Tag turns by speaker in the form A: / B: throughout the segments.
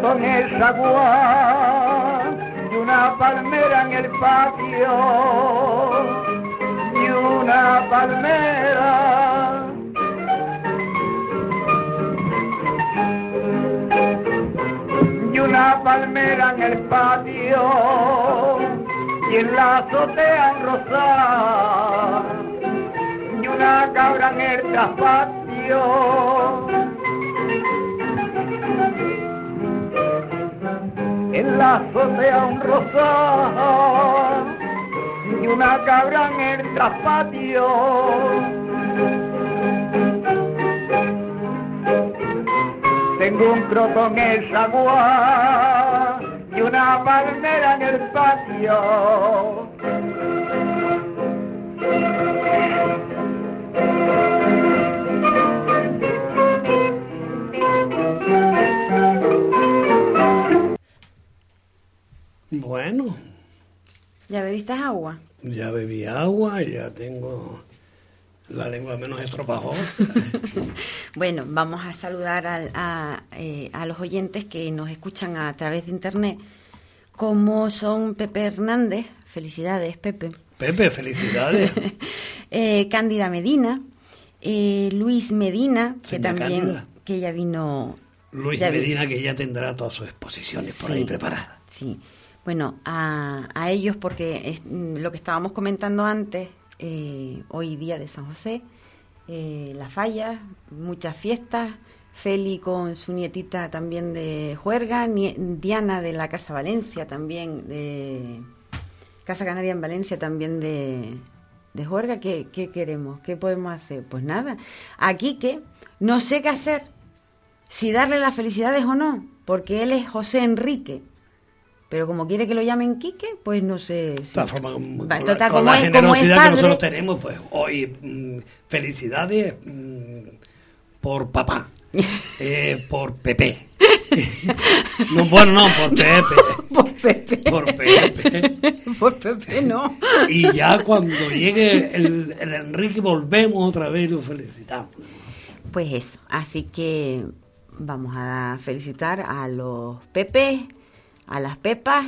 A: En el zaguán y una palmera en el patio y una palmera. Y una palmera en el patio y en la azotea en rosal y una cabra en el traspatio. En la azotea un rosal y una cabra en el traspatio. Tengo un croto en el zaguán y una palmera en el patio.
B: Bueno,
C: ¿Ya bebiste agua?
B: ya bebí agua, ya tengo la lengua menos estropajosa.
C: Bueno, vamos a saludar al- a, eh, a los oyentes que nos escuchan a través de internet, como son Pepe Hernández, felicidades Pepe,
B: Pepe, felicidades.
C: eh, Cándida Medina, eh, Luis Medina, que también,
B: Cándida.
C: que ya vino...
B: Luis
C: ya vi-
B: Medina, que ya tendrá todas sus exposiciones por ahí preparadas.
C: Sí. Bueno, a, ellos, porque es, mm, lo que estábamos comentando antes, eh, hoy día de San José, eh, la falla, muchas fiestas, Feli con su nietita también de Juerga, Diana de la Casa Valencia también, de Casa Canaria en Valencia también de, de Juerga. ¿Qué, ¿Qué queremos? ¿Qué podemos hacer? Pues nada, aquí que no sé qué hacer, si darle las felicidades o no, porque él es José Enrique. Pero como quiere que lo llamen Quique, pues no sé. Si-
B: formas, con,
C: Va,
B: con
C: total,
B: la, con
C: como
B: la
C: es- como es
B: generosidad que nosotros tenemos, pues hoy mm, felicidades mm, por papá, eh, por Pepe. no, bueno, no, por Pepe.
C: Por Pepe.
B: Por Pepe.
C: Por Pepe, no.
B: Y ya cuando llegue el, el Enrique volvemos otra vez y lo felicitamos.
C: Pues eso. Así que vamos a felicitar a los Pepes, a las Pepas,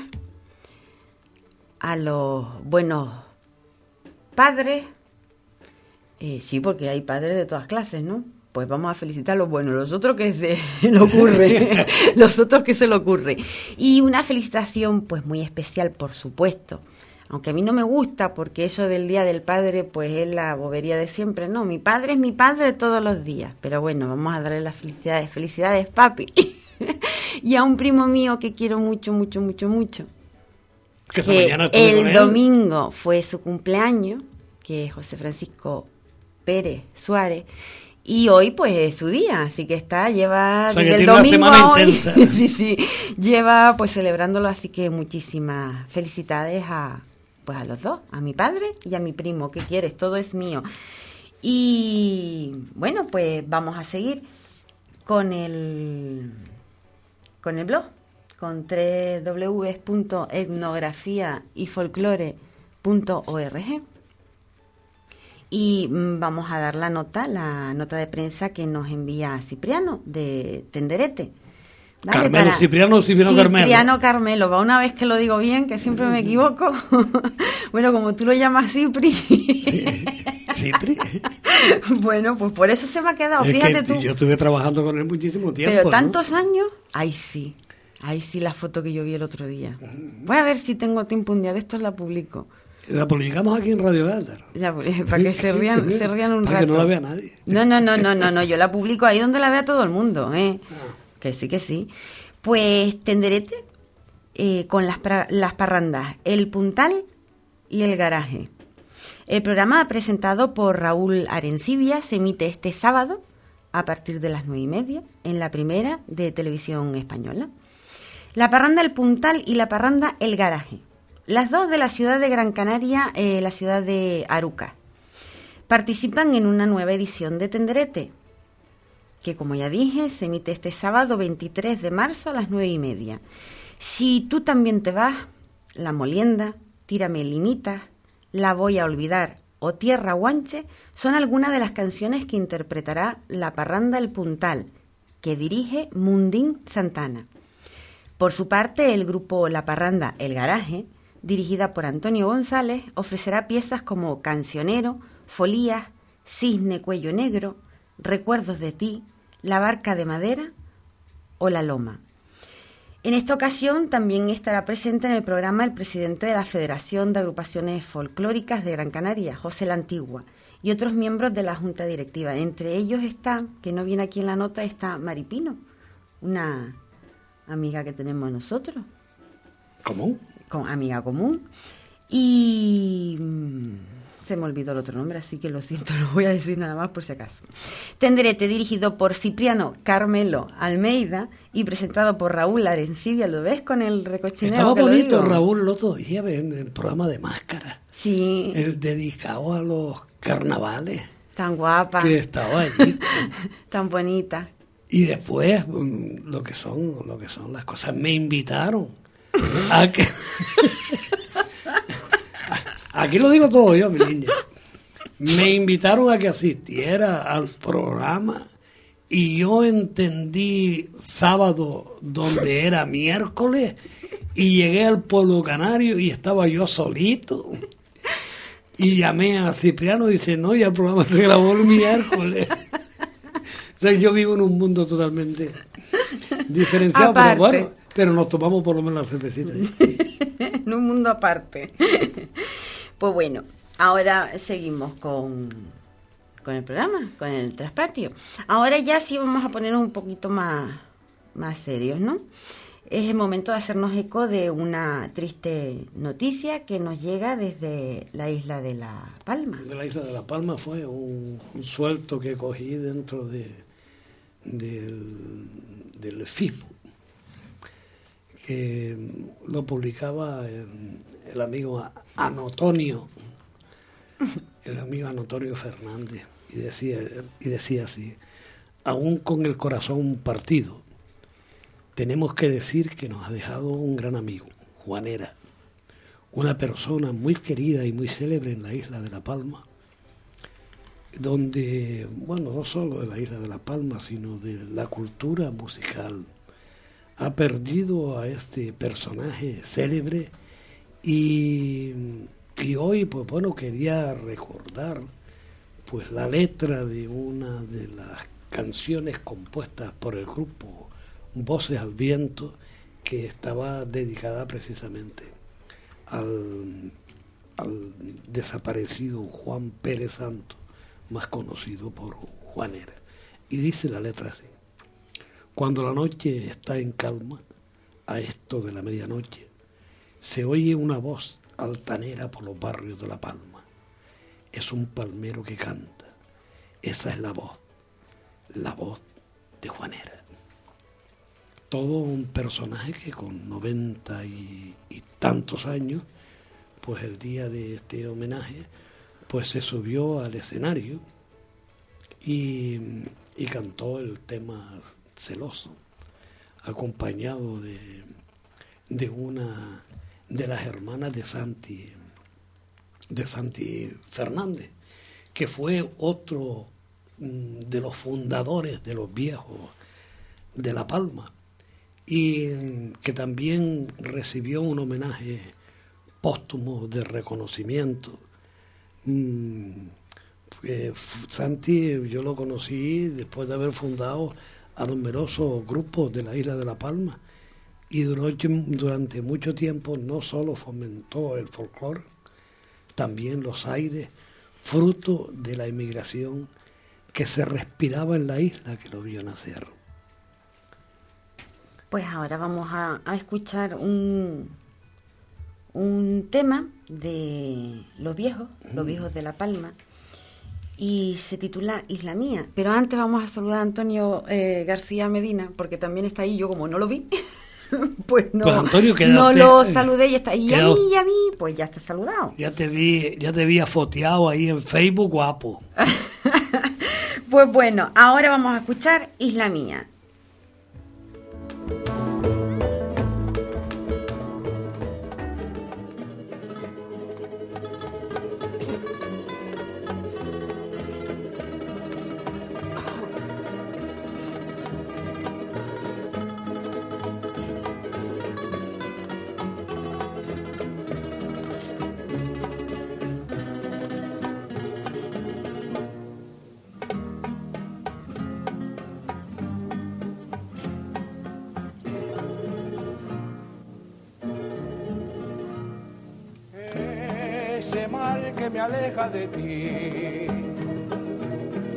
C: a los buenos padres. Eh, sí, porque hay padres de todas clases, ¿no? Pues vamos a felicitar a los buenos, los otros que se le ocurre, los otros que se le ocurre. Y una felicitación, pues muy especial, por supuesto. Aunque a mí no me gusta, porque eso del Día del Padre, pues es la bobería de siempre. No, mi padre es mi padre todos los días. Pero bueno, vamos a darle las felicidades. Felicidades, papi. y a un primo mío que quiero mucho, mucho, mucho, mucho
B: Que
C: que el domingo fue su cumpleaños, que es José Francisco Pérez Suárez, y hoy pues es su día, así que está, lleva
B: O sea, que
C: desde el domingo a hoy, sí, sí, lleva pues celebrándolo, así que muchísimas felicidades a pues a los dos, a mi padre y a mi primo, ¿qué quieres? Todo es mío. Y bueno, pues vamos a seguir con el con el blog, con www.etnografiayfolklore.org. Y mm, vamos a dar la nota, la nota de prensa que nos envía Cipriano de Tenderete.
B: Carmelo, Cipriano o Cipriano Carmelo.
C: Cipriano Carmelo, va una vez que lo digo bien, que siempre me equivoco. bueno, como tú lo llamas Cipri.
B: Cipri.
C: bueno, pues por eso se me ha quedado,
B: Es
C: fíjate tú.
B: yo estuve trabajando con él muchísimo tiempo.
C: Pero
B: ¿no?
C: tantos años, ahí sí. Ahí sí la foto que yo vi el otro día. Voy a ver si tengo tiempo un día de estos la publico.
B: La publicamos aquí en Radio
C: publico, para que se rían, se rían un
B: Para
C: rato.
B: que no la vea nadie.
C: No, no, no, no, no, no, yo la publico ahí donde la vea todo el mundo, ¿eh?
B: Ah.
C: Que sí, que sí. Pues Tenderete eh, con las, las parrandas El Puntal y El Garaje. El programa presentado por Raúl Arencibia se emite este sábado a partir de las nueve y media en la primera de televisión española. La parranda El Puntal y la parranda El Garaje. Las dos de la ciudad de Gran Canaria, eh, la ciudad de Aruca. Participan en una nueva edición de Tenderete, que como ya dije, se emite este sábado 23 de marzo a las nueve y media. Si tú también te vas, La Molienda, Tírame Limita, La Voy a Olvidar o Tierra Guanche son algunas de las canciones que interpretará la parranda El Puntal, que dirige Mundín Santana. Por su parte, el grupo La Parranda El Garaje, dirigida por Antonio González, ofrecerá piezas como Cancionero, Folías, Cisne Cuello Negro, Recuerdos de ti, La Barca de Madera o La Loma. En esta ocasión también estará presente en el programa el presidente de la Federación de Agrupaciones Folclóricas de Gran Canaria, José La Antigua, y otros miembros de la Junta Directiva. Entre ellos está, que no viene aquí en la nota, está Maripino, una amiga que tenemos nosotros.
B: ¿Común?
C: Con, amiga común. Y se me olvidó el otro nombre, así que lo siento, lo voy a decir nada más por si acaso. Tenderete, dirigido por Cipriano Carmelo Almeida y presentado por Raúl Arencibia, ¿lo ves con el recochineo?
B: Estaba bonito Raúl el otro día en el programa de máscara.
C: Sí.
B: El dedicado a los carnavales.
C: Tan guapa.
B: Que estaba allí.
C: Tan bonita.
B: Y después, mm, lo que son, lo que son las cosas, me invitaron a que Aquí lo digo todo yo, mi niña. Me invitaron a que asistiera al programa y yo entendí sábado donde era miércoles y llegué al pueblo canario y estaba yo solito. Y llamé a Cipriano y dice, no, ya el programa se grabó el miércoles. o sea, yo vivo en un mundo totalmente diferenciado, pero bueno, pero nos tomamos por lo menos la cervecita.
C: en un mundo aparte. Pues bueno, ahora seguimos con, con el programa, con el traspatio. Ahora ya sí vamos a ponernos un poquito más, más serios, ¿no? Es el momento de hacernos eco de una triste noticia que nos llega desde la isla de La Palma.
B: De la isla de La Palma fue un, suelto que cogí dentro de, del, del FIPO, que lo publicaba en, el amigo Anotonio, el amigo Anotonio Fernández, y decía, y decía así, aún con el corazón partido, tenemos que decir que nos ha dejado un gran amigo, Juanera, una persona muy querida y muy célebre en la isla de La Palma, donde, bueno, no solo de la isla de La Palma, sino de la cultura musical, ha perdido a este personaje célebre y, hoy, pues bueno, quería recordar pues la letra de una de las canciones compuestas por el grupo Voces al Viento, que estaba dedicada precisamente al, al desaparecido Juan Pérez Santo, más conocido por Juanera. Y dice la letra así, cuando la noche está en calma, a esto de la medianoche, se oye una voz altanera por los barrios de La Palma. Es un palmero que canta. Esa es la voz, la voz de Juanera. Todo un personaje que con noventa y, tantos años, pues el día de este homenaje, pues se subió al escenario y, y cantó el tema celoso, acompañado de, de una de las hermanas de Santi, de Santi Fernández, que fue otro mm, de los fundadores de los viejos de La Palma y que también recibió un homenaje póstumo de reconocimiento. Mm, Santi yo lo conocí después de haber fundado a numerosos grupos de la isla de La Palma y durante mucho tiempo no solo fomentó el folclore, también los aires, fruto de la inmigración que se respiraba en la isla que lo vio nacer.
C: Pues ahora vamos a, escuchar un, un tema de Los Viejos, Los Viejos de La Palma, y se titula Isla Mía. Pero antes vamos a saludar a Antonio eh, García Medina, porque también está ahí, yo como no lo vi, pues no,
B: pues
C: no lo saludé y está y a mí y a mí, pues ya está saludado.
B: Ya te vi, ya te vi afoteado ahí en Facebook, guapo.
C: pues bueno, ahora vamos a escuchar Isla Mía.
A: De ti.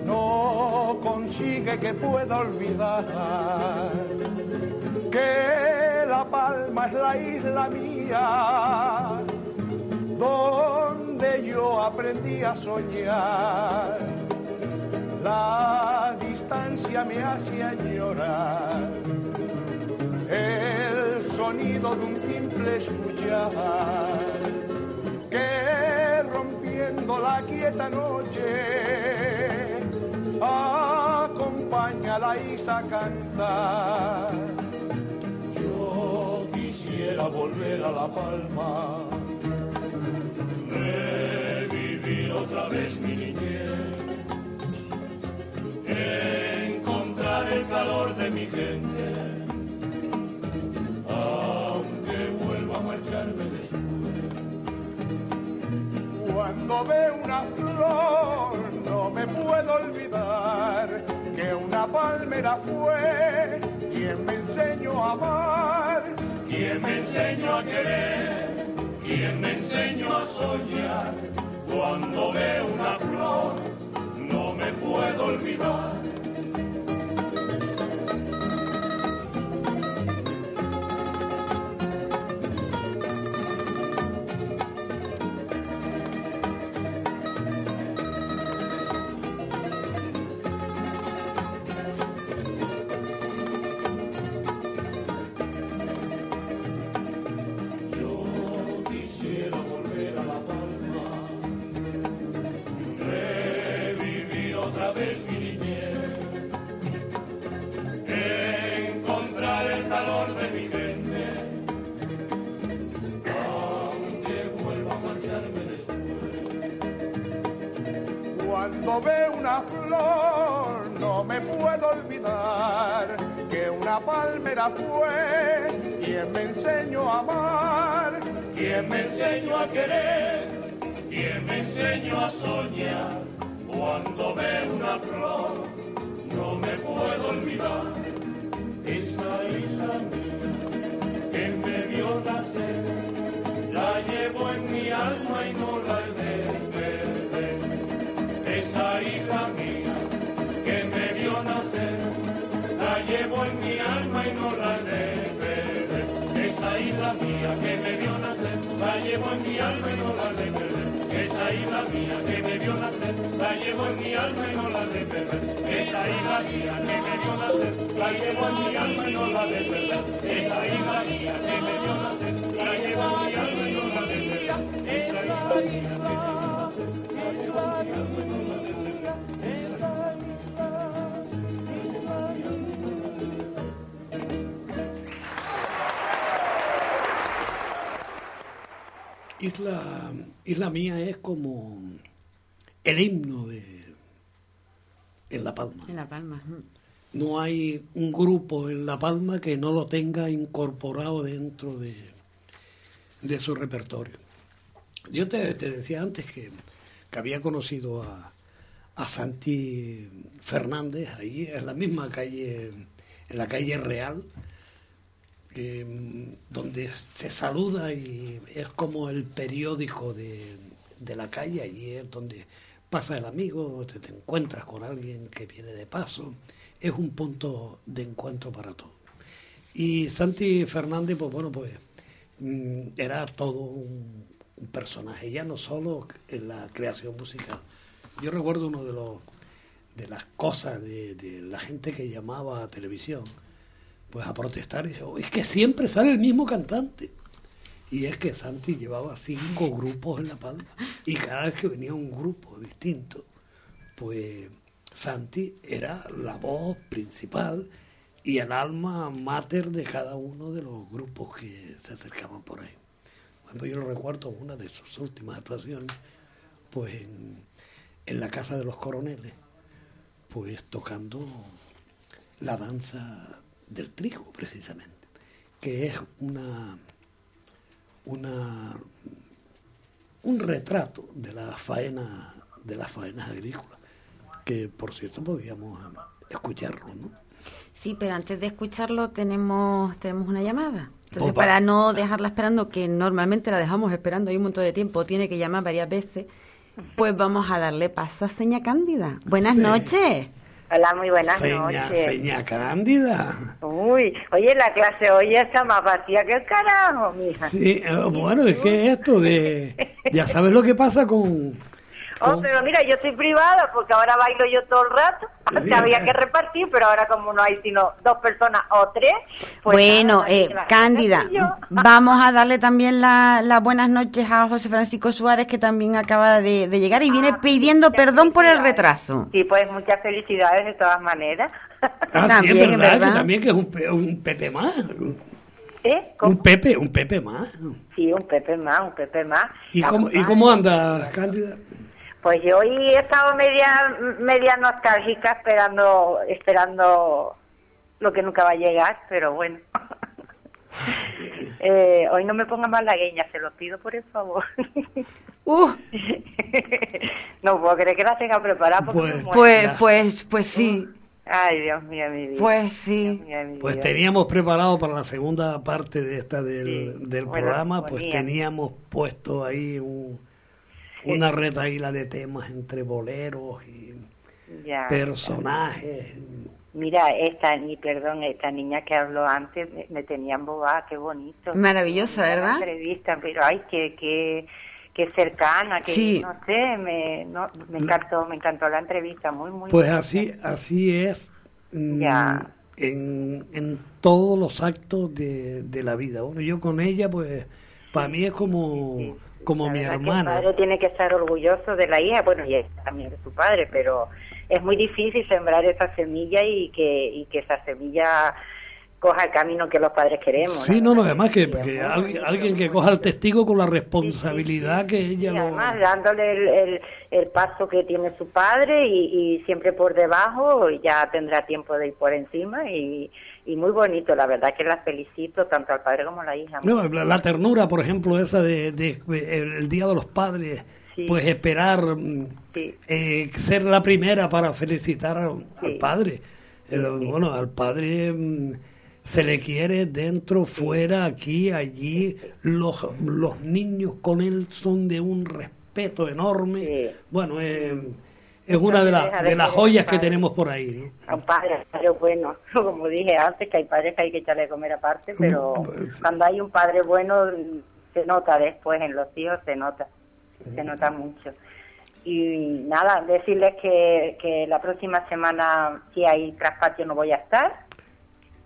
A: No consigue que pueda olvidar que La Palma es la isla mía, donde yo aprendí a soñar. La distancia me hacía llorar, el sonido de un timple escuchar quieta noche, acompaña la isa a cantar. Yo quisiera volver a La Palma, revivir otra vez mi niñez, encontrar el calor de mi gente, cuando veo una flor no me puedo olvidar que una palmera fue quien me enseñó a amar, quien me enseñó a querer, quien me enseñó a soñar. Cuando veo una flor no me puedo olvidar enseñó a querer, quien me enseñó a soñar. Cuando veo una flor, Esa isla mía que me vio nacer, la llevo en mi alma y no la de perder. Esa isla mía que me vio nacer, la llevo en mi alma y no la de perder. Esa isla mía que me vio nacer, la llevo en mi alma y no la de perder. Esa isla mía que me nacer, la llevo en mi alma y no la de.
B: Isla, Isla Mía es como el himno de en La Palma.
C: En La Palma.
B: No hay un grupo en La Palma que no lo tenga incorporado dentro de, de su repertorio. Yo te, decía antes que, que había conocido a, a, Santi Fernández ahí en la misma calle, en la calle Real, donde se saluda y es como el periódico de, la calle, allí es donde pasa el amigo, te, te encuentras con alguien que viene de paso, es un punto de encuentro para todos. Y Santi Fernández, pues bueno, pues mm, era todo un, personaje, ya no solo en la creación musical. Yo recuerdo uno de los de las cosas de, de la gente que llamaba a televisión, pues a protestar y dice, es que siempre sale el mismo cantante. Y es que Santi llevaba cinco grupos en La Palma y cada vez que venía un grupo distinto, pues Santi era la voz principal y el alma mater de cada uno de los grupos que se acercaban por ahí. Bueno, yo lo recuerdo una de sus últimas actuaciones, pues en, en la Casa de los Coroneles, pues tocando la danza del trigo, precisamente, que es una, una un retrato de la faena de las faenas agrícolas, que por cierto podríamos escucharlo, ¿no?
C: Sí, pero antes de escucharlo tenemos tenemos una llamada. Entonces, para no dejarla esperando, que normalmente la dejamos esperando hay un montón de tiempo, tiene que llamar varias veces, pues vamos a darle paso a Seña Cándida. Buenas noches.
D: Hola, muy buenas
B: noches. Seña Cándida.
D: Uy, oye, la clase hoy está más vacía que el carajo, mija.
B: Sí, eh, bueno, es que esto de... Ya sabes lo que pasa con
D: Oh, pero mira, yo soy privada porque ahora bailo yo todo el rato. Antes había que repartir, pero ahora como no hay sino dos personas o tres.
C: Pues bueno, eh, Cándida, vamos a darle también las buenas noches a José Francisco Suárez, que también acaba de, llegar y viene ah, pidiendo perdón por el retraso.
D: Sí, pues muchas felicidades de todas maneras.
B: Ah, también, sí, verdad, Que también que es un, un Pepe más. ¿Eh? Un Pepe, un Pepe más.
D: Sí, un Pepe más, un Pepe más.
B: ¿Y, cómo, ¿y cómo anda, Cándida?
D: Pues yo hoy he estado media, media nostálgica esperando, esperando lo que nunca va a llegar, pero bueno. eh, hoy no me ponga malagueña, se lo pido por el favor. Uh. no puedo creer que la tenga preparada.
C: Pues, pues, pues, pues sí.
D: Ay, Dios mío, mi vida.
C: Pues sí.
B: pues teníamos preparado para la segunda parte de esta del, del programa, pues teníamos puesto ahí un una retaíla de temas entre boleros y personajes.
D: Mira, esta, ni perdón, esta niña que habló antes me, tenía embobada, qué bonito.
C: Maravillosa, ¿verdad?
D: entrevista, pero ay, qué, qué, qué cercana, que no sé, me, no, me encantó, me encantó la entrevista, muy, muy.
B: Pues así, así es. Mm, ya. En, en todos los actos de, de la vida. Bueno, yo con ella, pues, para mí es como como mi hermana.
D: el padre tiene que estar orgulloso de la hija, bueno, y también de su padre, pero es muy difícil sembrar esa semilla y que, y que esa semilla coja el camino que los padres queremos.
B: Sí, no, no, además que, alguien, que coja el testigo con la responsabilidad que ella
D: y además dándole el, el, paso que tiene su padre y, y siempre por debajo, ya tendrá tiempo de ir por encima y y muy bonito, la verdad que las felicito tanto al padre como a la hija.
B: la, ternura, por ejemplo, esa de, el, Día de los Padres, pues esperar mm, eh, ser la primera para felicitar al padre. bueno, al padre mm, se le quiere dentro, fuera, aquí, allí. Los, los niños con él son de un respeto enorme. Bueno, eh, es una de, de las joyas que tenemos por ahí.
D: ¿no? Un padre, padre bueno, como dije antes, que hay padres que hay que echarle a comer aparte, pero pues, cuando hay un padre bueno, se nota después en los hijos, se nota, se nota mucho. Y nada, decirles que, que la próxima semana, si hay traspatio, no voy a estar,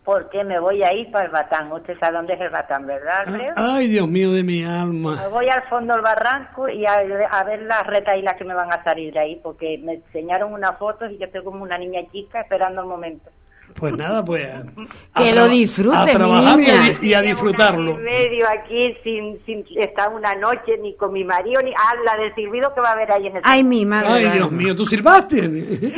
D: porque me voy a ir para el Batán. Usted sabe dónde es el Batán, ¿verdad,
B: Alfredo? Ay, Dios mío de mi alma.
D: Me voy al fondo del barranco y a, ver las retaílas que me van a salir de ahí, porque me enseñaron unas fotos y yo estoy como una niña chica esperando el momento.
B: Pues nada, pues.
C: que lo disfrute, a trabajar
B: Y, a, disfrutarlo.
D: En medio aquí sin, sin estar una noche ni con mi marido ni habla del silbido que va a haber ahí en el.
C: Ay, mi madre.
B: Ay, Dios mío, tú silbaste.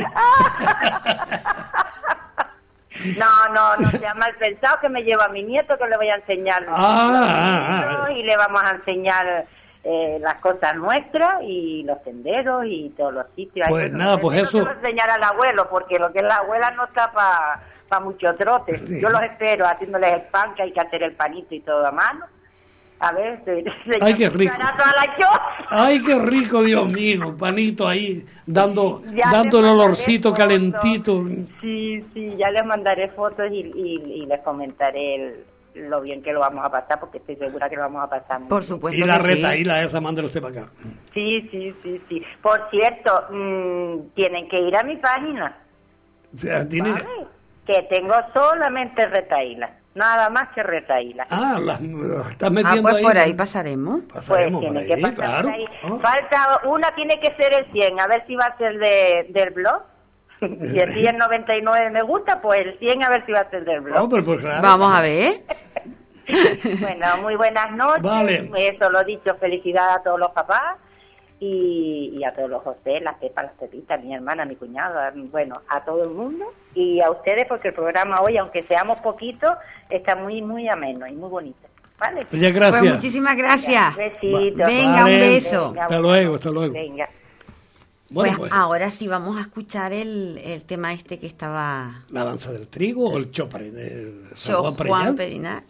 D: No, no, no sea mal pensado que me lleva a mi nieto que le voy a enseñar ah, ah, ah, y le vamos a enseñar eh, las cosas nuestras y los senderos y todos los sitios.
B: Pues nada, pues eso.
D: No enseñar al abuelo porque lo que es la abuela no está para pa mucho trote. Yo los espero haciéndoles el pan que hay que hacer el panito y todo a mano A ver, se,
B: Ay, qué rico. Ay, qué rico, Dios mío, panito ahí, dando, dando el olorcito calentito.
D: Sí, sí, ya les mandaré fotos y, y, les comentaré lo bien que lo vamos a pasar, porque estoy segura que lo vamos a pasar.
E: Por supuesto.
B: Y la retaíla esa, mándelo usted para acá.
D: Sí, sí, sí, sí. Por cierto, mmm, tienen que ir a mi página.
B: O sea, tiene...
D: Que tengo solamente retaíla nada más que retaíla.
B: Ah, las estás metiendo
E: ah, pues por ahí pasaremos.
B: Pasaremos pues tiene que pasar ahí.
D: Oh. Falta, una tiene que ser el 100, a ver si va a ser de, del blog. Si el 100 99 me gusta, pues el 100 a ver si va a ser del blog.
B: Pues, pues, claro.
E: Vamos a ver.
D: bueno, muy buenas noches.
B: Vale.
D: Eso lo dicho, felicidad a todos los papás y, a todos los José, las Pepas, las Pepitas, mi hermana, mi cuñada, bueno, a todo el mundo y a ustedes porque el programa hoy, aunque seamos poquitos, está muy, muy ameno y muy bonito. ¿Vale?
B: Pues gracias.
E: Pues muchísimas gracias.
D: Venga,
E: un beso.
B: hasta luego, hasta luego.
D: Venga.
E: Bueno, pues, pues, ahora sí vamos a escuchar el, el, tema este que estaba...
B: ¿La danza del trigo o el chopre de
E: Juan, Juan.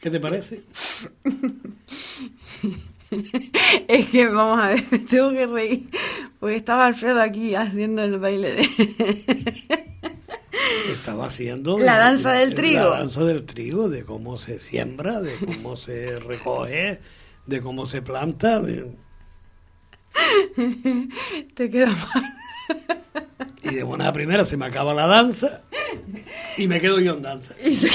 B: ¿Qué te parece?
E: es que vamos a ver, me tengo que reír, porque estaba Alfredo aquí haciendo el baile de...
B: estaba haciendo...
E: La danza del trigo.
B: La danza del trigo, de cómo se siembra, de cómo se recoge, de cómo se planta.
E: Te queda mal.
B: y de buena primera se me acaba la danza y me quedo yo en danza.
E: Y se,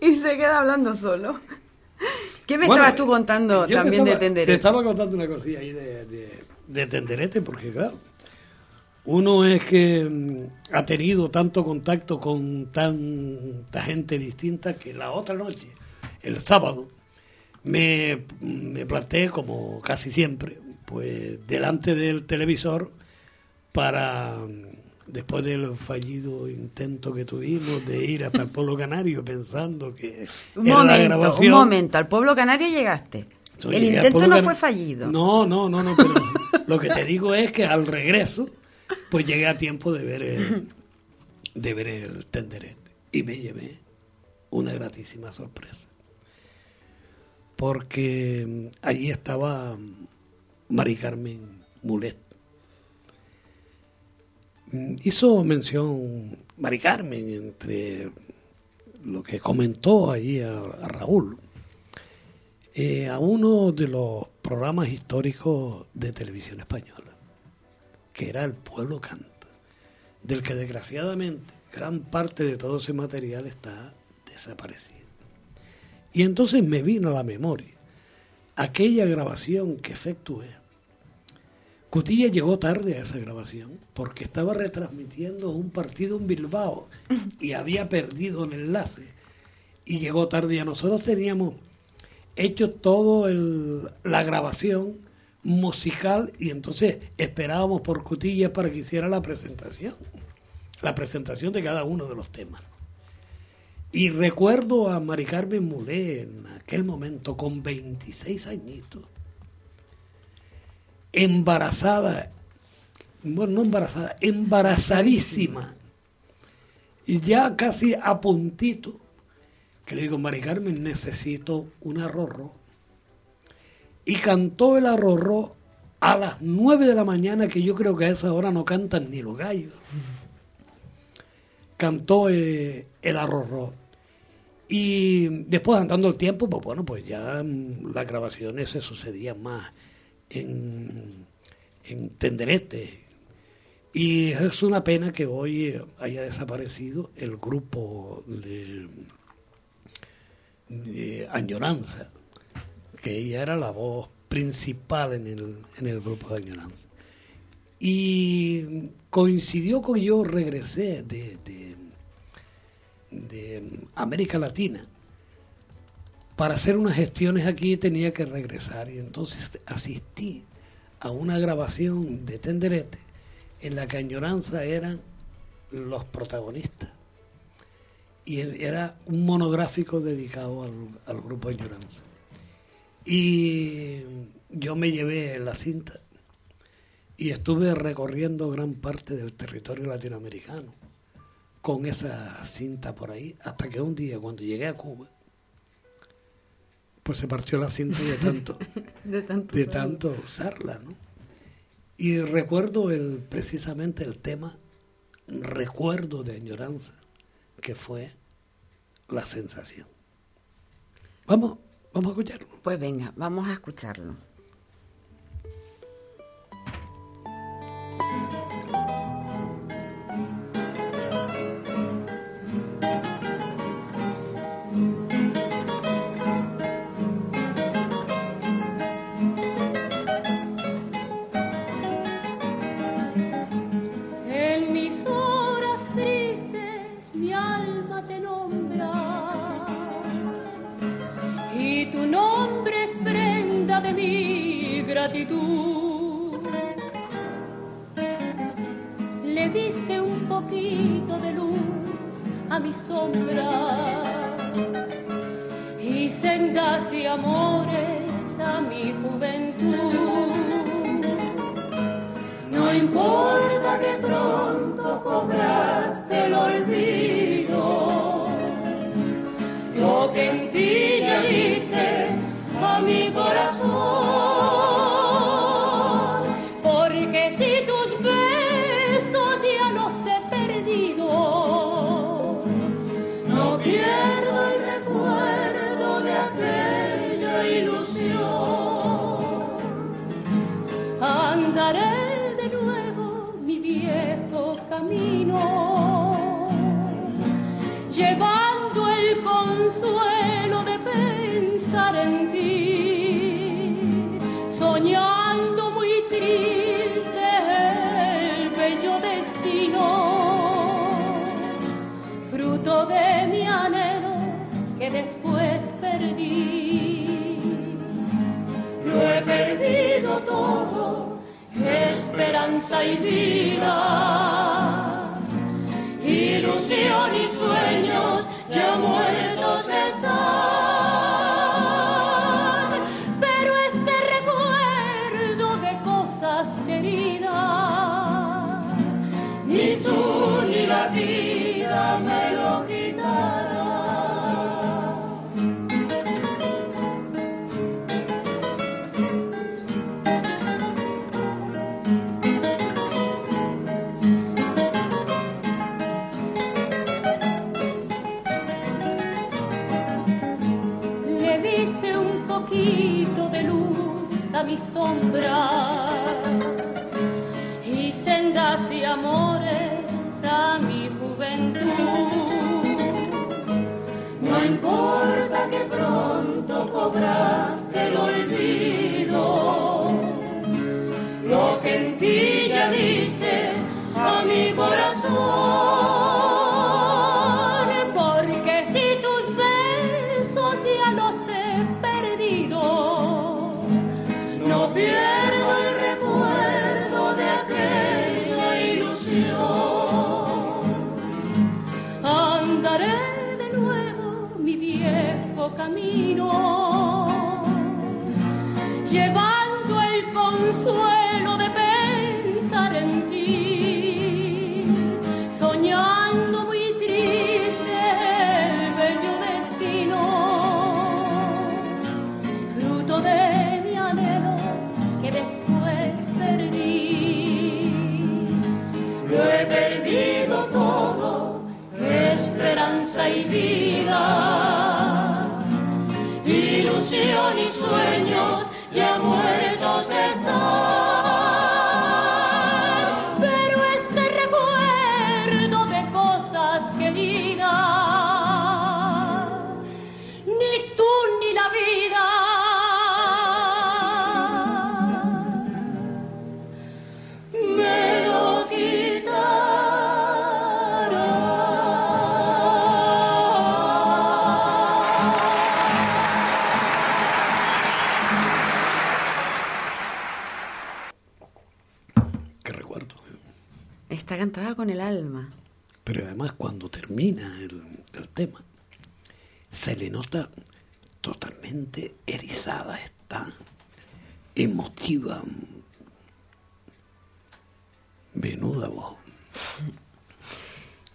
E: queda hablando solo.
F: ¿Qué me estabas tú contando también de Tenderete?
B: Te estaba contando una cosilla ahí de, de, Tenderete, porque claro, uno es que mm, ha tenido tanto contacto con tanta gente distinta que la otra noche, el sábado, me, me planteé, como casi siempre, pues delante del televisor para después del fallido intento que tuvimos de ir hasta el pueblo canario pensando que
F: un momento, Un momento, al pueblo canario llegaste. el intento no fue fallido.
B: No, no, no, no, pero lo que te digo es que al regreso, pues llegué a tiempo de ver el, de ver el tenderete y me llevé una gratísima sorpresa. Porque allí estaba Mari Carmen Mulet Mm, hizo mención Mari Carmen entre lo que comentó allí a, Raúl, eh, a uno de los programas históricos de televisión española, que era El Pueblo Canta, del que desgraciadamente gran parte de todo ese material está desaparecido. Y entonces me vino a la memoria aquella grabación que efectué Cutilla llegó tarde a esa grabación porque estaba retransmitiendo un partido en Bilbao y había perdido el enlace y llegó tarde. Y a nosotros teníamos hecho todo la grabación musical y entonces esperábamos por Cutilla para que hiciera la presentación, la presentación de cada uno de los temas. Y recuerdo a Mari Carmen Mulé en aquel momento con 26 añitos embarazada, bueno, no embarazada, embarazadísima, y ya casi a puntito, que le digo, Mari Carmen, necesito un arrorro. Y cantó el arrorro a las nueve de la mañana, que yo creo que a esa hora no cantan ni los gallos. Cantó eh, el arrorro. Y después, andando el tiempo, pues bueno, pues ya mm, las grabaciones se sucedían más en, Tenderete. Y es una pena que hoy haya desaparecido el grupo de, Añoranza, que ella era la voz principal en el, en el grupo de Añoranza. Y coincidió con yo regresé de, de, de América Latina para hacer unas gestiones aquí tenía que regresar y entonces asistí a una grabación de Tenderete en la que Añoranza eran los protagonistas y era un monográfico dedicado al, grupo Añoranza. Y yo me llevé la cinta y estuve recorriendo gran parte del territorio latinoamericano con esa cinta por ahí, hasta que un día cuando llegué a Cuba, pues se partió la cinta de tanto, de tanto, usarla, ¿no? Y recuerdo el, precisamente el tema, recuerdo de añoranza, que fue la sensación. Vamos, vamos a escucharlo.
F: Pues venga, vamos a escucharlo. Vida, obraz.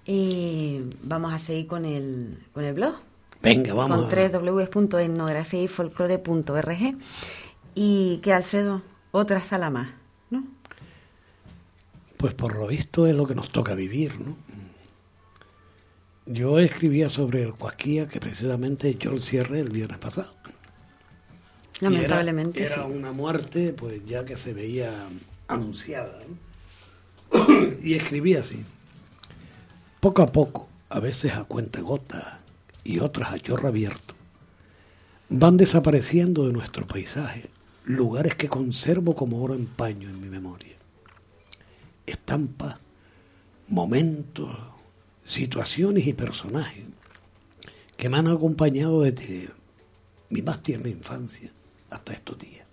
F: Y
C: vamos a seguir con el, con el blog.
B: Venga, vamos.
C: Con www.etnografiayfolklore.org. Y que Alfredo, otra sala más, ¿no?
B: Pues por lo visto es lo que nos toca vivir, ¿no? Yo escribía sobre el Cuasquía que precisamente yo el cierre el viernes pasado. Era-
C: Lamentablemente
B: era,
C: sí.
B: una muerte pues ya que se veía anunciada. ¿no? Y escribía así. Poco a poco, a veces a cuenta gota y otras a chorro abierto, van desapareciendo de nuestro paisaje lugares que conservo como oro en paño en mi memoria. Estampas, momentos, situaciones y personajes que me han acompañado desde mi más tierna infancia hasta estos días.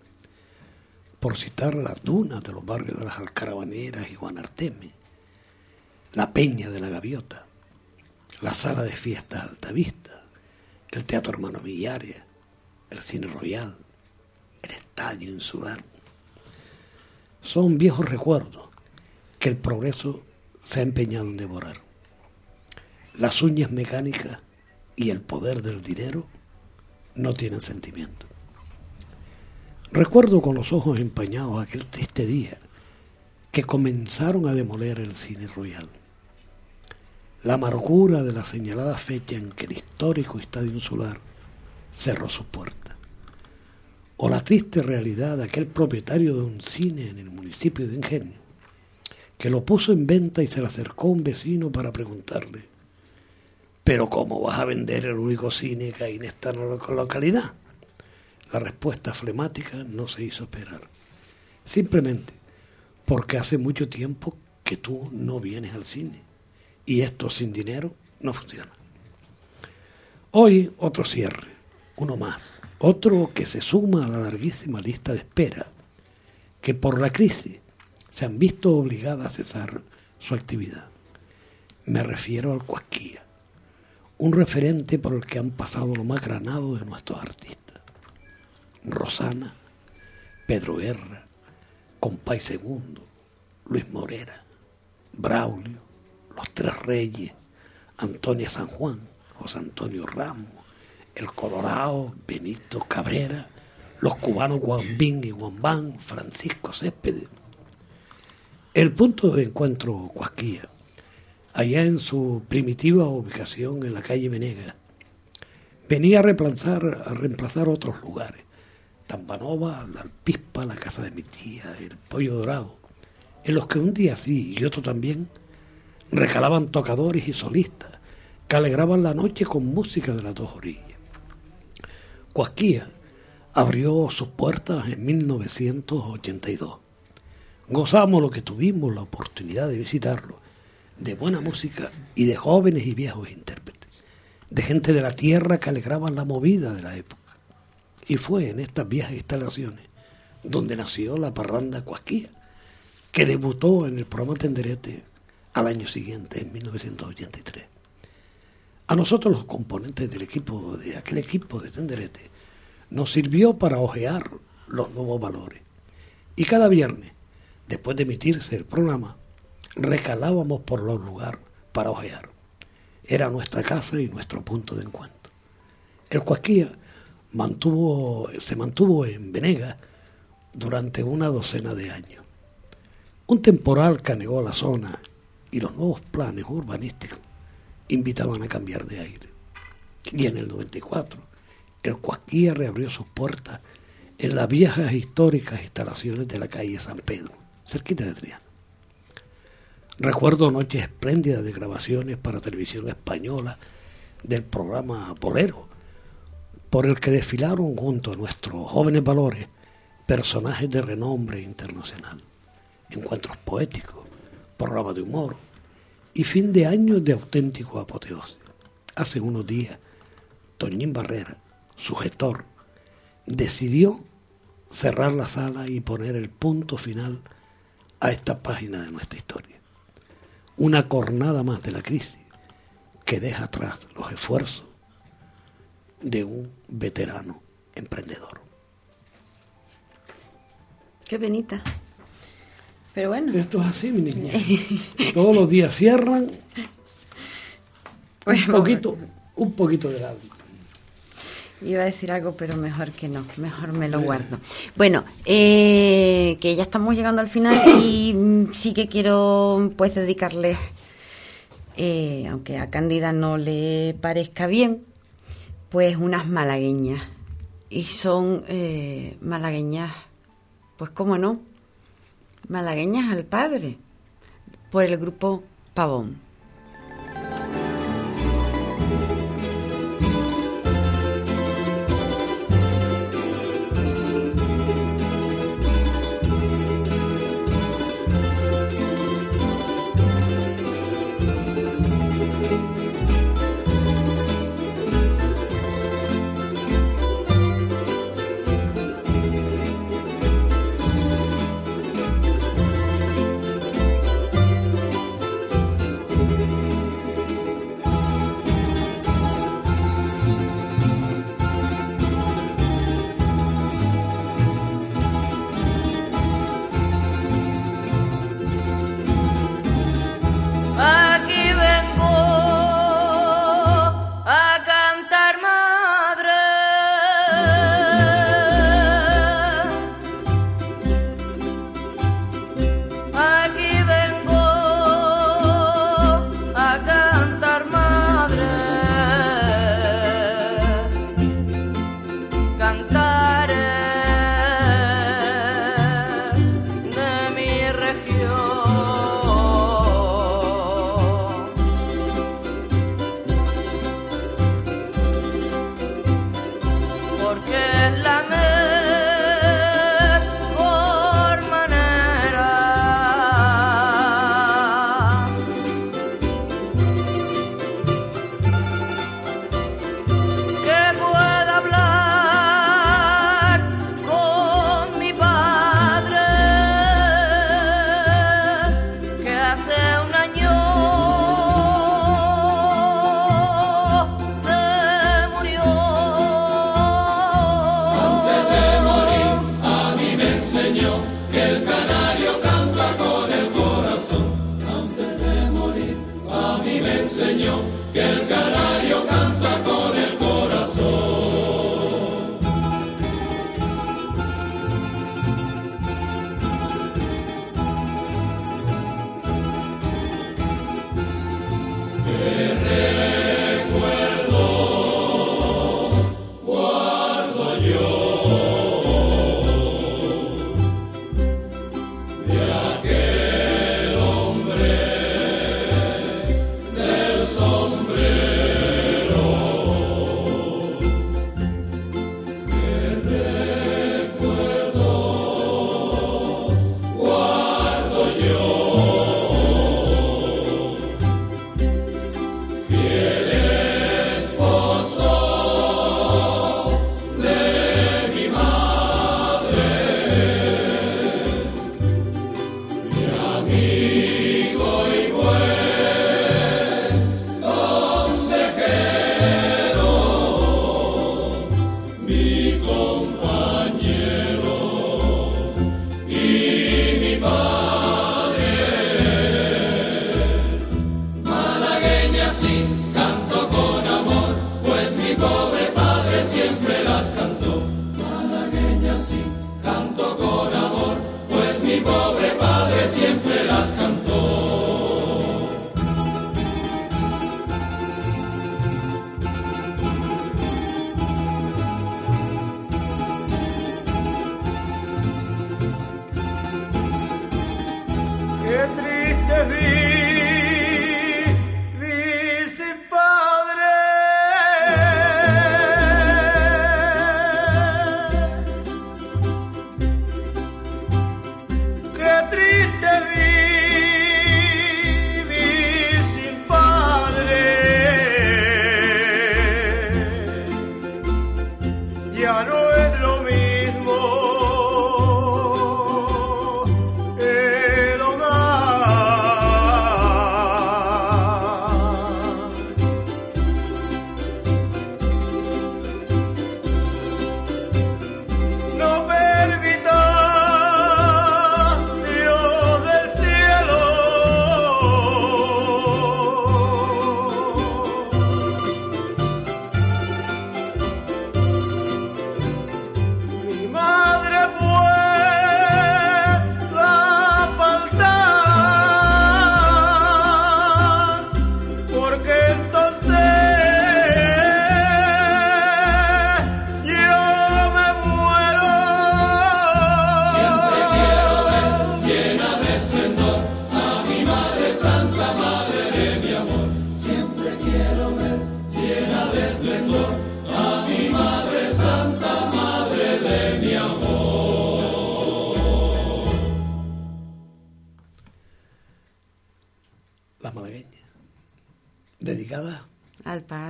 B: Por citar las dunas de los barrios de las Alcarabaneras y Guanarteme, la Peña de la Gaviota, la Sala de Fiestas Altavista, el Teatro Hermano Millares, el Cine Royal, el Estadio Insular. Son viejos recuerdos que el progreso se ha empeñado en devorar. Las uñas mecánicas y el poder del dinero no tienen sentimiento. Recuerdo con los ojos empañados aquel triste día que comenzaron a demoler el cine royal. La amargura de la señalada fecha en que el histórico estadio insular cerró sus puertas. O la triste realidad de aquel propietario de un cine en el municipio de Ingenio, que lo puso en venta y se le acercó un vecino para preguntarle, ¿pero cómo vas a vender el único cine que hay en esta lo- localidad? La respuesta flemática no se hizo esperar. simplemente porque hace mucho tiempo que tú no vienes al cine y esto sin dinero no funciona. Hoy otro cierre, uno más, otro que se suma a la larguísima lista de espera, que por la crisis se han visto obligadas a cesar su actividad. Me refiero al Cuasquía, un referente por el que han pasado lo más granado de nuestros artistas. Rosana, Pedro Guerra, Compay Segundo, Luis Morera, Braulio, Los Tres Reyes, Antonia San Juan, José Antonio Ramos, el Colorado, Benito Cabrera, los cubanos Guambín y Guambán, Francisco Céspedes. El punto de encuentro Cuasquía, allá en su primitiva ubicación en la calle Venega, venía a reemplazar, a reemplazar otros lugares. Tambanova, la Alpispa, la casa de mi tía, el Pollo Dorado, en los que un día sí y otro también recalaban tocadores y solistas que alegraban la noche con música de las dos orillas. Cuasquía abrió sus puertas en 1982. Gozamos lo que tuvimos la oportunidad de visitarlo, de buena música y de jóvenes y viejos intérpretes, de gente de la tierra que alegraban la movida de la época. Y fue en estas viejas instalaciones donde nació la parranda Cuasquía, que debutó en el programa Tenderete al año siguiente, en 1983. A nosotros los componentes del equipo, de aquel equipo de Tenderete, nos sirvió para ojear los nuevos valores. Y cada viernes, después de emitirse el programa, recalábamos por los lugares para ojear. Era nuestra casa y nuestro punto de encuentro. El Cuasquía mantuvo, se mantuvo en Venega durante una docena de años. Un temporal que anegó la zona y los nuevos planes urbanísticos invitaban a cambiar de aire. Y en el 94, el Cuasquía reabrió sus puertas en las viejas históricas instalaciones de la calle San Pedro, cerquita de Triana. Recuerdo noches espléndidas de grabaciones para televisión española del programa Bolero, por el que desfilaron junto a nuestros jóvenes valores personajes de renombre internacional, encuentros poéticos, programas de humor, y fin de año de auténtico apoteosis. Hace unos días, Toñín Barrera, su gestor, decidió cerrar la sala y poner el punto final a esta página de nuestra historia. Una cornada más de la crisis que deja atrás los esfuerzos de un veterano emprendedor.
C: Qué bonita. Pero bueno.
B: Esto es así, mi niña. Todos los días cierran un poquito, un poquito de algo.
C: Iba a decir algo, pero mejor que no, mejor me lo guardo. Bueno, eh, que ya estamos llegando al final y mm, sí que quiero pues dedicarle, eh, aunque a Cándida no le parezca bien, pues unas malagueñas. Y son eh, malagueñas, pues cómo no, Malagueñas al Padre, por el grupo Pavón.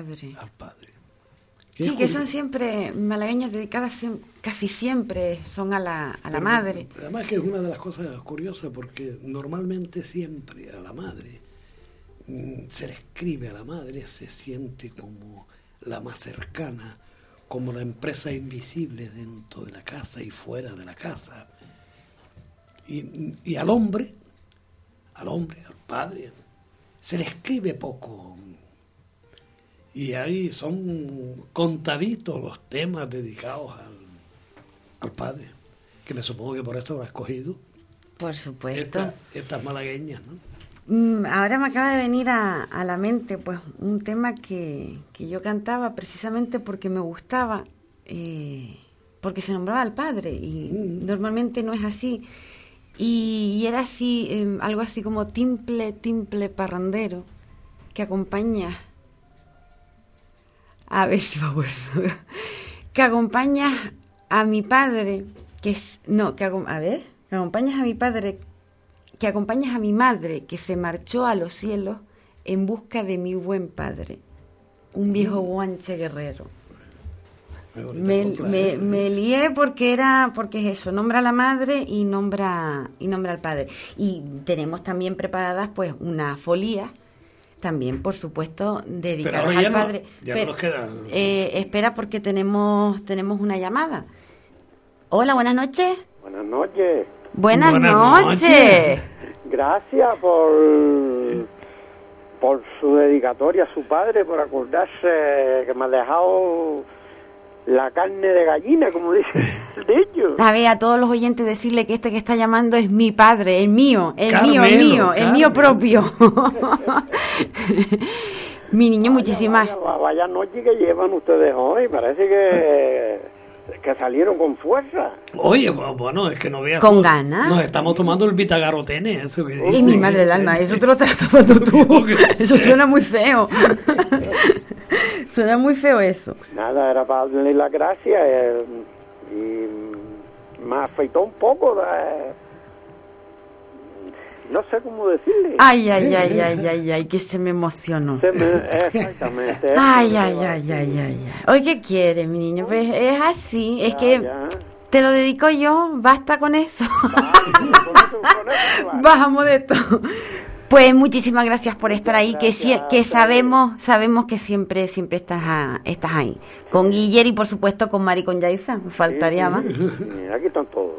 G: Padre.
C: al padre. Sí, que son siempre malagueñas dedicadas casi siempre son a la, a la
B: Pero,
C: madre.
B: Además que es una de las cosas curiosas porque normalmente siempre a la madre mm, se le escribe a la madre, se siente como la más cercana, como la empresa invisible dentro de la casa y fuera de la casa. Y, y al hombre, al hombre, al padre, se le escribe poco. Y ahí son contaditos los temas dedicados al, al padre, que me supongo que por esto habrá escogido
C: Por supuesto.
B: esta- estas malagueñas, ¿no?
C: Mm, Ahora me acaba de venir a, a la mente pues un tema que, que yo cantaba precisamente porque me gustaba, eh, porque se nombraba al padre y normalmente no es así. Y, y era así, eh, algo así como timple, timple parrandero, que acompaña, a ver si me acuerdo, que acompaña a mi padre, que es, no, que, a ver, que acompañas a mi padre que acompañas a mi madre que se marchó a los cielos en busca de mi buen padre, un viejo guanche guerrero. Me, me lié porque era porque es eso, nombra a la madre y nombra y nombra al padre. Y tenemos también preparadas pues una folía también, por supuesto,
B: ya
C: al
B: no,
C: padre.
B: ya no nos queda-
C: eh, espera porque tenemos tenemos una llamada. Hola, buenas noches.
H: Buenas noches.
C: Buenas,
B: Buenas
C: noches.
B: noches.
H: Gracias por, por su dedicatoria a su padre, por acordarse que me ha dejado la carne de gallina, como dice el dicho.
C: A ver, a todos los oyentes decirle que este que está llamando es mi padre, el mío, el mío, el
B: Carmelo,
C: mío, el mío propio. mi niño, muchísimas.
H: Vaya, vaya noche que llevan ustedes hoy, parece que, que salieron con fuerza.
B: Oye, bu- bueno, es que no veas.
C: Con ganas.
B: Nos estamos tomando el vitagarotene, eso que
C: Y
B: dicen.
C: mi madre del alma, eso te lo estás tomando tú. Eso suena muy feo. suena muy feo eso.
H: Nada, era para darle las gracias eh, y me afeitó un poco. de- no sé cómo decirle.
C: Ay, ay, ay, ay, ay, ay, que se me emocionó.
H: Se me- exactamente.
C: Ay, ay, ay, ay, ay, ay. Oye, ¿qué quiere, mi niño? Pues es así, es
H: Ya,
C: que
H: ya.
C: te lo dedico yo, basta con eso.
H: Con eso- con eso se va.
C: Bajamos de todo. Pues muchísimas gracias por estar ahí, que
H: Gracias,
C: que
H: hasta
C: sabemos, sabemos que siempre, siempre estás, a- estás ahí. Con Guiller y por supuesto con Mari con Yaisa, faltaría más.
H: Aquí están todos.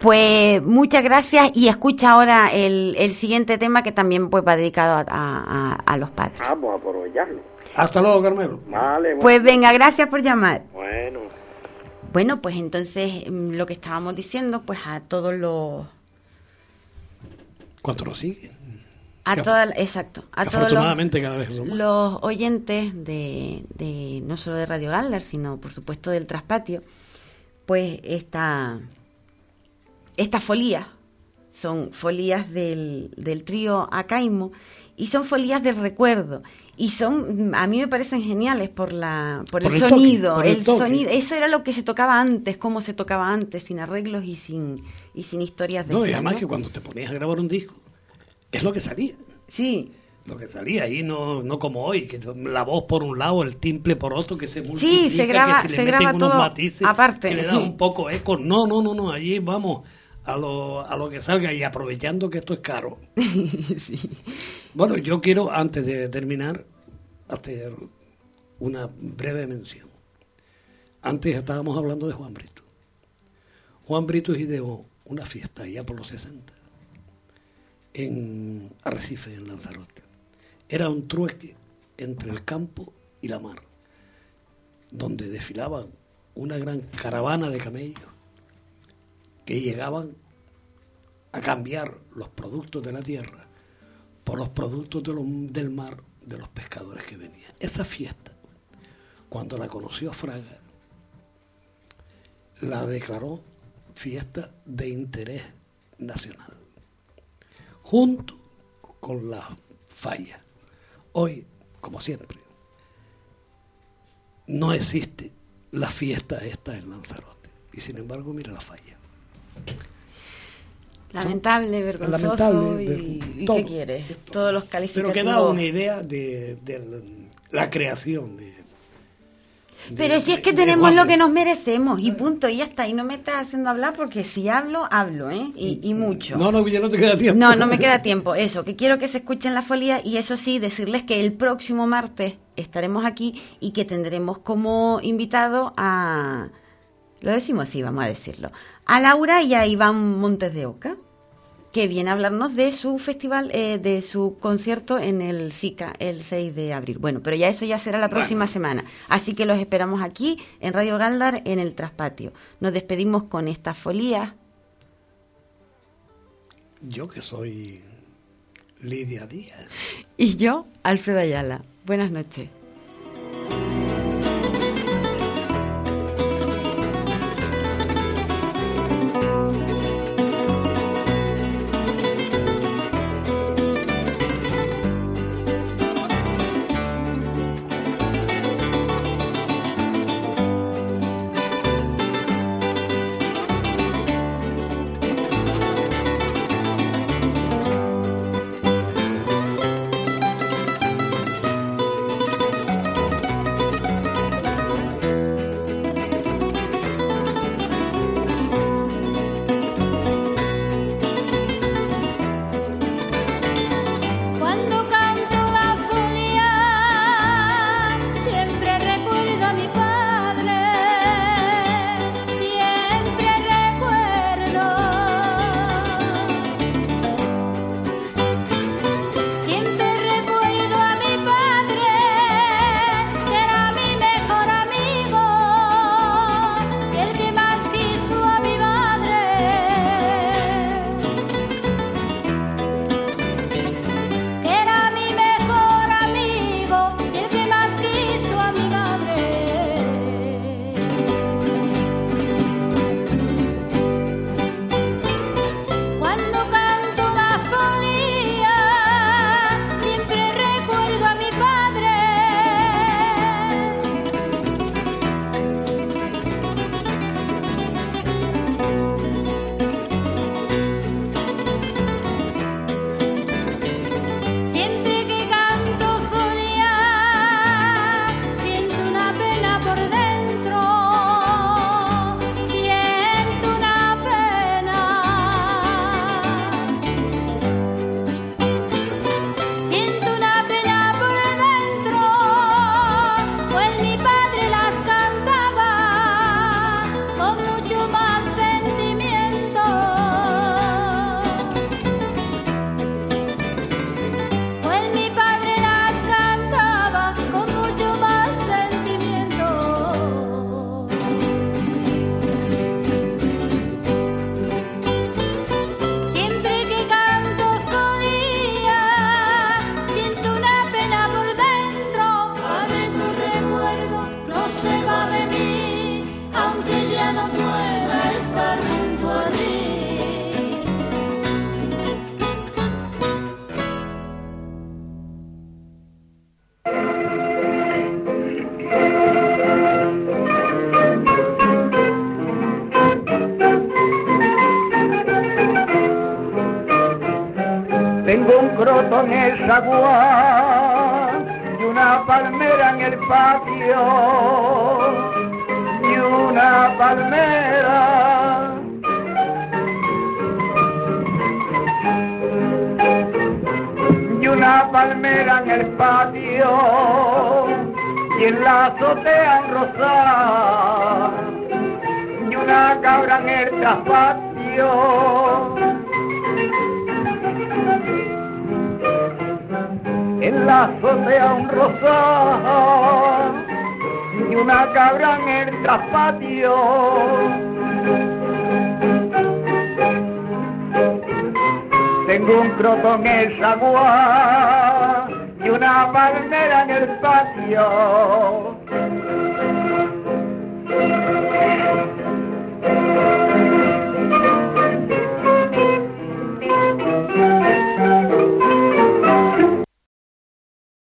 C: Pues muchas gracias y escucha ahora el, el siguiente tema que también pues va dedicado a, a- los padres.
H: Vamos a aprovecharlo.
B: Hasta luego, Carmelo.
H: Vale, bueno.
C: Pues venga, gracias por llamar.
H: bueno.
C: Bueno, pues entonces mm, lo que estábamos diciendo, pues a todos los,
B: ¿Cuánto nos sigue?
C: a
B: Que
C: todas, exacto, a todos los,
B: Afortunadamente cada vez son más.
C: los oyentes de, de no solo de Radio Galdar, sino por supuesto del Traspatio, pues esta estas folías son folías del, del trío Acaimo y son folías del recuerdo y son a mí me parecen geniales por la por,
B: Por
C: el,
B: el toque,
C: sonido
B: por el
C: sonido eso era lo que se tocaba antes cómo se tocaba antes sin arreglos y sin y sin historias de
B: No, y además
C: ¿no?
B: que cuando te ponías a grabar un disco, es lo que salía.
C: sí
B: Lo que salía ahí, no, no como hoy, que la voz por un lado, el timple por otro, que se
C: Sí,
B: multiplica,
C: se graba-
B: que se,
C: se
B: le meten
C: graba
B: unos
C: todo
B: matices,
C: aparte.
B: que le da un poco eco. No, no, no, no, allí vamos a lo, a lo que salga y aprovechando que esto es caro.
C: sí.
B: Bueno, yo quiero, antes de terminar, hacer una breve mención. Antes estábamos hablando de Juan Brito. Juan Brito ideó una fiesta ya por los 60 en Arrecife, en Lanzarote. Era un trueque entre el campo y la mar, donde desfilaban una gran caravana de camellos que llegaban a cambiar los productos de la tierra por los productos del mar de los pescadores que venían. Esa fiesta, cuando la conoció Fraga, la declaró fiesta de interés nacional, junto con la falla. Hoy, como siempre, no existe la fiesta esta en Lanzarote. Y sin embargo, mira la falla.
C: Lamentable, vergonzoso
B: Lamentable,
C: y, y ¿qué quieres?
B: esto.
C: Todos los
B: Pero
C: calificativos.
B: que da una idea de, de la creación de, de-
C: Pero si es que tenemos lo que nos merecemos y punto, y ya está. Y no me estás haciendo hablar porque si hablo, hablo, ¿eh? Y, y mucho.
B: No, no, ya no te queda tiempo.
C: No, no me queda tiempo. Eso, que quiero que se escuchen la folía y eso sí, decirles que el próximo martes estaremos aquí y que tendremos como invitado a... Lo decimos así, vamos a decirlo. A Laura y a Iván Montes de Oca, que viene a hablarnos de su festival, eh, de su concierto en el SICA el 6 de abril. Bueno, pero ya eso ya será la próxima semana. Así que los esperamos aquí en Radio Galdar en el Traspatio. Nos despedimos con esta folía.
B: Yo que soy Lidia Díaz.
C: Y yo, Alfredo Ayala. Buenas noches.